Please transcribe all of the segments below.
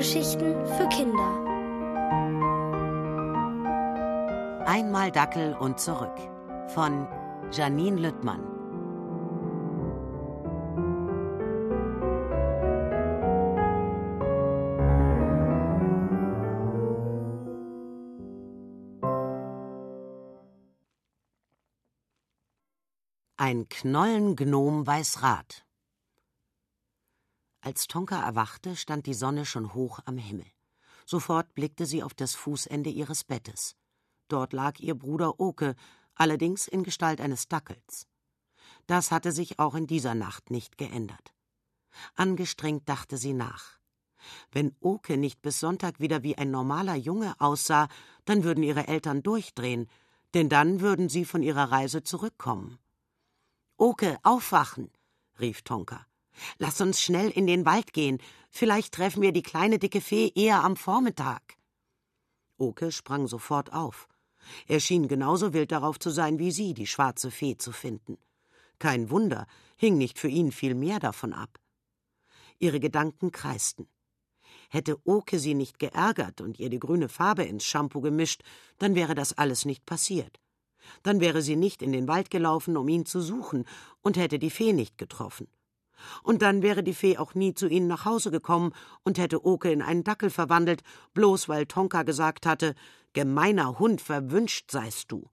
Hörgeschichten für Kinder. Einmal Dackel und zurück von Janine Lüttmann. Ein Knollengnom weiß Rat. Als Tonka erwachte, stand die Sonne schon hoch am Himmel. Sofort blickte sie auf das Fußende ihres Bettes. Dort lag ihr Bruder Oke, allerdings in Gestalt eines Dackels. Das hatte sich auch in dieser Nacht nicht geändert. Angestrengt dachte sie nach. Wenn Oke nicht bis Sonntag wieder wie ein normaler Junge aussah, dann würden ihre Eltern durchdrehen, denn dann würden sie von ihrer Reise zurückkommen. Oke, aufwachen, rief Tonka. Lass uns schnell in den Wald gehen. Vielleicht treffen wir die kleine dicke Fee eher am Vormittag. Oke sprang sofort auf. Er schien genauso wild darauf zu sein wie sie, die schwarze Fee zu finden. Kein Wunder, hing nicht für ihn viel mehr davon ab. Ihre Gedanken kreisten. Hätte Oke sie nicht geärgert und ihr die grüne Farbe ins Shampoo gemischt, dann wäre das alles nicht passiert. Dann wäre sie nicht in den Wald gelaufen, um ihn zu suchen, und hätte die Fee nicht getroffen. Und dann wäre die Fee auch nie zu ihnen nach Hause gekommen und hätte Oke in einen Dackel verwandelt, bloß weil Tonka gesagt hatte, gemeiner Hund, verwünscht seist du.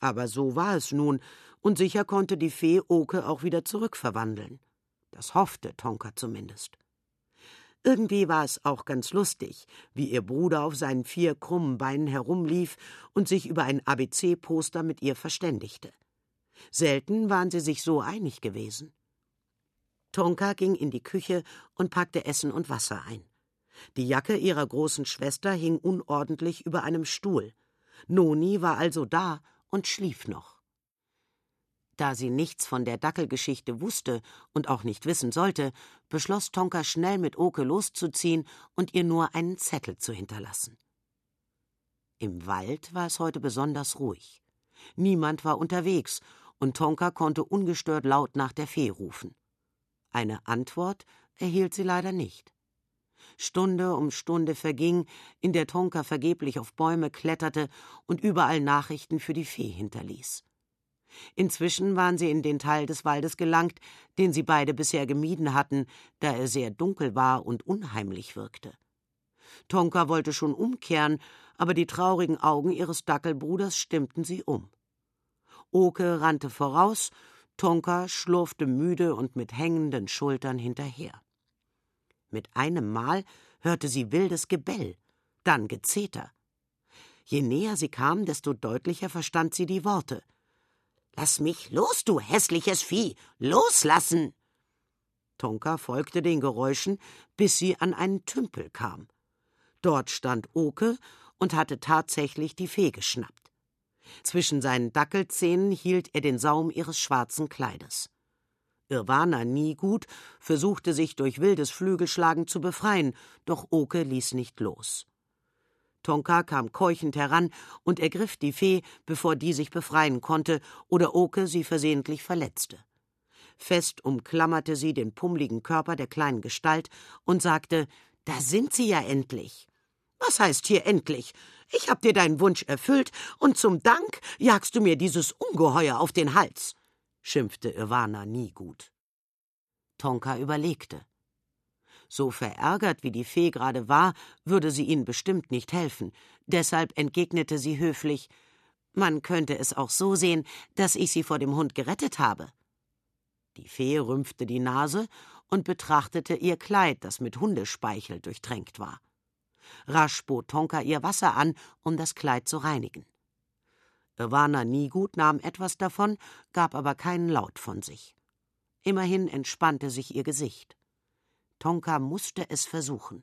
Aber so war es nun, und sicher konnte die Fee Oke auch wieder zurückverwandeln. Das hoffte Tonka zumindest. Irgendwie war es auch ganz lustig, wie ihr Bruder auf seinen vier krummen Beinen herumlief und sich über ein ABC-Poster mit ihr verständigte. Selten waren sie sich so einig gewesen. Tonka ging in die Küche und packte Essen und Wasser ein. Die Jacke ihrer großen Schwester hing unordentlich über einem Stuhl. Noni war also da und schlief noch. Da sie nichts von der Dackelgeschichte wusste und auch nicht wissen sollte, beschloss Tonka schnell mit Oke loszuziehen und ihr nur einen Zettel zu hinterlassen. Im Wald war es heute besonders ruhig. Niemand war unterwegs, und Tonka konnte ungestört laut nach der Fee rufen. Eine Antwort erhielt sie leider nicht. Stunde um Stunde verging, in der Tonka vergeblich auf Bäume kletterte und überall Nachrichten für die Fee hinterließ. Inzwischen waren sie in den Teil des Waldes gelangt, den sie beide bisher gemieden hatten, da er sehr dunkel war und unheimlich wirkte. Tonka wollte schon umkehren, aber die traurigen Augen ihres Dackelbruders stimmten sie um. Oke rannte voraus Tonka schlurfte müde und mit hängenden Schultern hinterher. Mit einem Mal hörte sie wildes Gebell, dann Gezeter. Je näher sie kam, desto deutlicher verstand sie die Worte. Lass mich los, du hässliches Vieh. Loslassen. Tonka folgte den Geräuschen, bis sie an einen Tümpel kam. Dort stand Oke und hatte tatsächlich die Fee geschnappt. Zwischen seinen Dackelzähnen hielt er den Saum ihres schwarzen Kleides. Irwana Niegut versuchte sich durch wildes Flügelschlagen zu befreien, doch Oke ließ nicht los. Tonka kam keuchend heran und ergriff die Fee, bevor die sich befreien konnte oder Oke sie versehentlich verletzte. Fest umklammerte sie den pummeligen Körper der kleinen Gestalt und sagte: Da sind Sie ja endlich. Was heißt hier endlich? Ich hab dir deinen Wunsch erfüllt, und zum Dank jagst du mir dieses Ungeheuer auf den Hals, schimpfte Ivana nie gut. Tonka überlegte. So verärgert wie die Fee gerade war, würde sie ihnen bestimmt nicht helfen. Deshalb entgegnete sie höflich: Man könnte es auch so sehen, dass ich sie vor dem Hund gerettet habe. Die Fee rümpfte die Nase und betrachtete ihr Kleid, das mit Hundespeichel durchtränkt war. Rasch bot Tonka ihr Wasser an, um das Kleid zu reinigen. Ivana Niegut nahm etwas davon, gab aber keinen Laut von sich. Immerhin entspannte sich ihr Gesicht. Tonka musste es versuchen.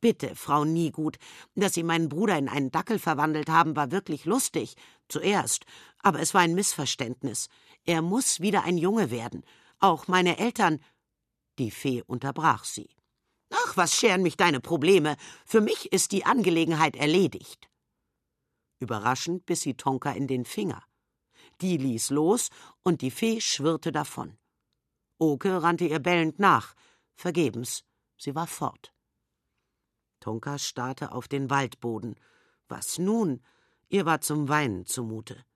Bitte, Frau Niegut, dass Sie meinen Bruder in einen Dackel verwandelt haben, war wirklich lustig. Zuerst. Aber es war ein Missverständnis. Er muss wieder ein Junge werden. Auch meine Eltern. Die Fee unterbrach sie. Ach, was scheren mich deine Probleme? Für mich ist die Angelegenheit erledigt. Überraschend biss sie Tonka in den Finger. Die ließ los und die Fee schwirrte davon. Oke rannte ihr bellend nach. Vergebens, sie war fort. Tonka starrte auf den Waldboden. Was nun? Ihr war zum Weinen zumute.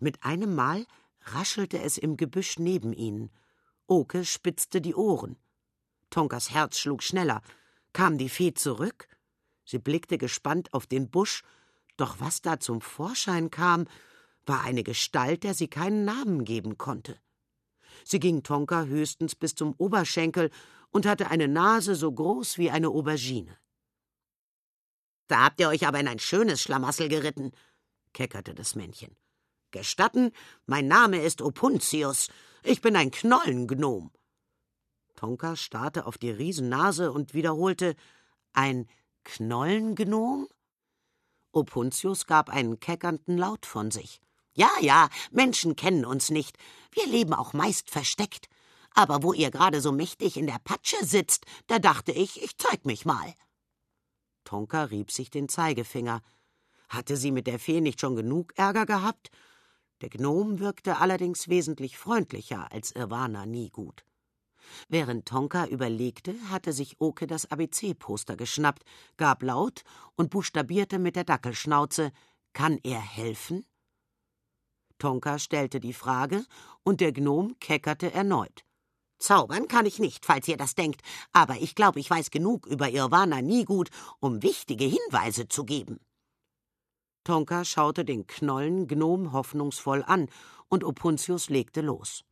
Mit einem Mal raschelte es im Gebüsch neben ihnen. Oke spitzte die Ohren. Tonkas Herz schlug schneller. Kam die Fee zurück? Sie blickte gespannt auf den Busch, doch was da zum Vorschein kam, war eine Gestalt, der sie keinen Namen geben konnte. Sie ging Tonka höchstens bis zum Oberschenkel und hatte eine Nase so groß wie eine Aubergine. Da habt ihr euch aber in ein schönes Schlamassel geritten, keckerte das Männchen. Gestatten, mein Name ist Opuntius. Ich bin ein Knollengnom. Tonka starrte auf die Riesennase und wiederholte: Ein Knollengnom? Opuntius gab einen keckernden Laut von sich. Ja, ja, Menschen kennen uns nicht. Wir leben auch meist versteckt. Aber wo ihr gerade so mächtig in der Patsche sitzt, da dachte ich, ich zeig mich mal. Tonka rieb sich den Zeigefinger. Hatte sie mit der Fee nicht schon genug Ärger gehabt? Der Gnom wirkte allerdings wesentlich freundlicher als Irwana nie gut. Während Tonka überlegte, hatte sich Oke das ABC-Poster geschnappt, gab laut und buchstabierte mit der Dackelschnauze: Kann er helfen? Tonka stellte die Frage und der Gnom keckerte erneut. Zaubern kann ich nicht, falls ihr das denkt, aber ich glaube, ich weiß genug über Irwana Niegut, um wichtige Hinweise zu geben. Tonka schaute den Knollen Gnom hoffnungsvoll an, und Opuntius legte los.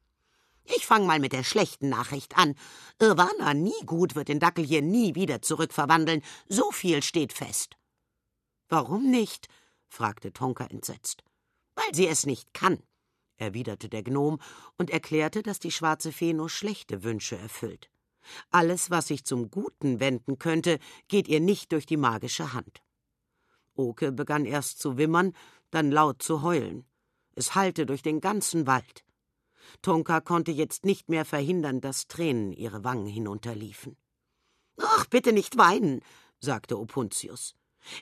Ich fang mal mit der schlechten Nachricht an. Irwana Niegut wird den Dackel hier nie wieder zurückverwandeln. So viel steht fest. Warum nicht? fragte Tonka entsetzt. Weil sie es nicht kann erwiderte der Gnom und erklärte, dass die schwarze Fee nur schlechte Wünsche erfüllt. Alles, was sich zum Guten wenden könnte, geht ihr nicht durch die magische Hand. Oke begann erst zu wimmern, dann laut zu heulen. Es hallte durch den ganzen Wald. Tonka konnte jetzt nicht mehr verhindern, dass Tränen ihre Wangen hinunterliefen. Ach, bitte nicht weinen, sagte Opuntius.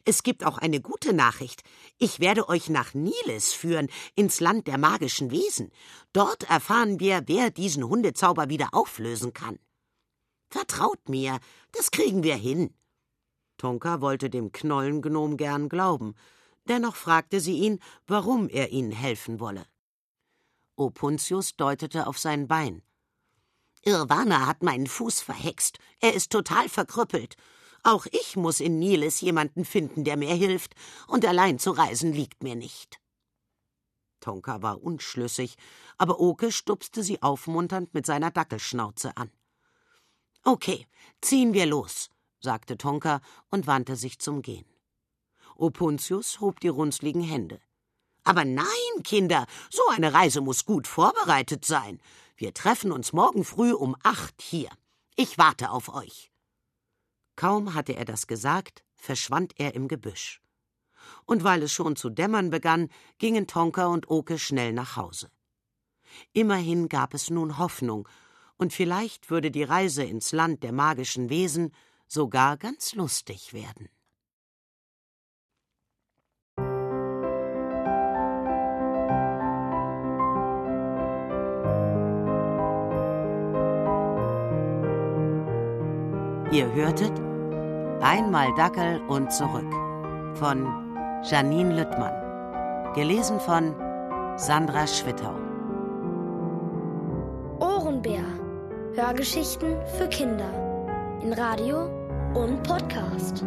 Es gibt auch eine gute Nachricht. Ich werde euch nach Niles führen, ins Land der magischen Wesen. Dort erfahren wir, wer diesen Hundezauber wieder auflösen kann. Vertraut mir, das kriegen wir hin. Tonka wollte dem Knollengnom gern glauben. Dennoch fragte sie ihn, warum er ihnen helfen wolle. Opuntius deutete auf sein Bein. Irwana hat meinen Fuß verhext. Er ist total verkrüppelt. Auch ich muss in Niles jemanden finden, der mir hilft, und allein zu reisen liegt mir nicht. Tonka war unschlüssig, aber Oke stupste sie aufmunternd mit seiner Dackelschnauze an. Okay, ziehen wir los, sagte Tonka und wandte sich zum Gehen. Opuntius hob die runzligen Hände. Aber nein, Kinder, so eine Reise muss gut vorbereitet sein. Wir treffen uns morgen früh um acht hier. Ich warte auf euch. Kaum hatte er das gesagt, verschwand er im Gebüsch. Und weil es schon zu dämmern begann, gingen Tonka und Oke schnell nach Hause. Immerhin gab es nun Hoffnung, und vielleicht würde die Reise ins Land der magischen Wesen sogar ganz lustig werden. Ihr hörtet Einmal Dackel und zurück von Janine Lüttmann. Gelesen von Sandra Schwittau. Ohrenbär. Hörgeschichten für Kinder. In Radio und Podcast.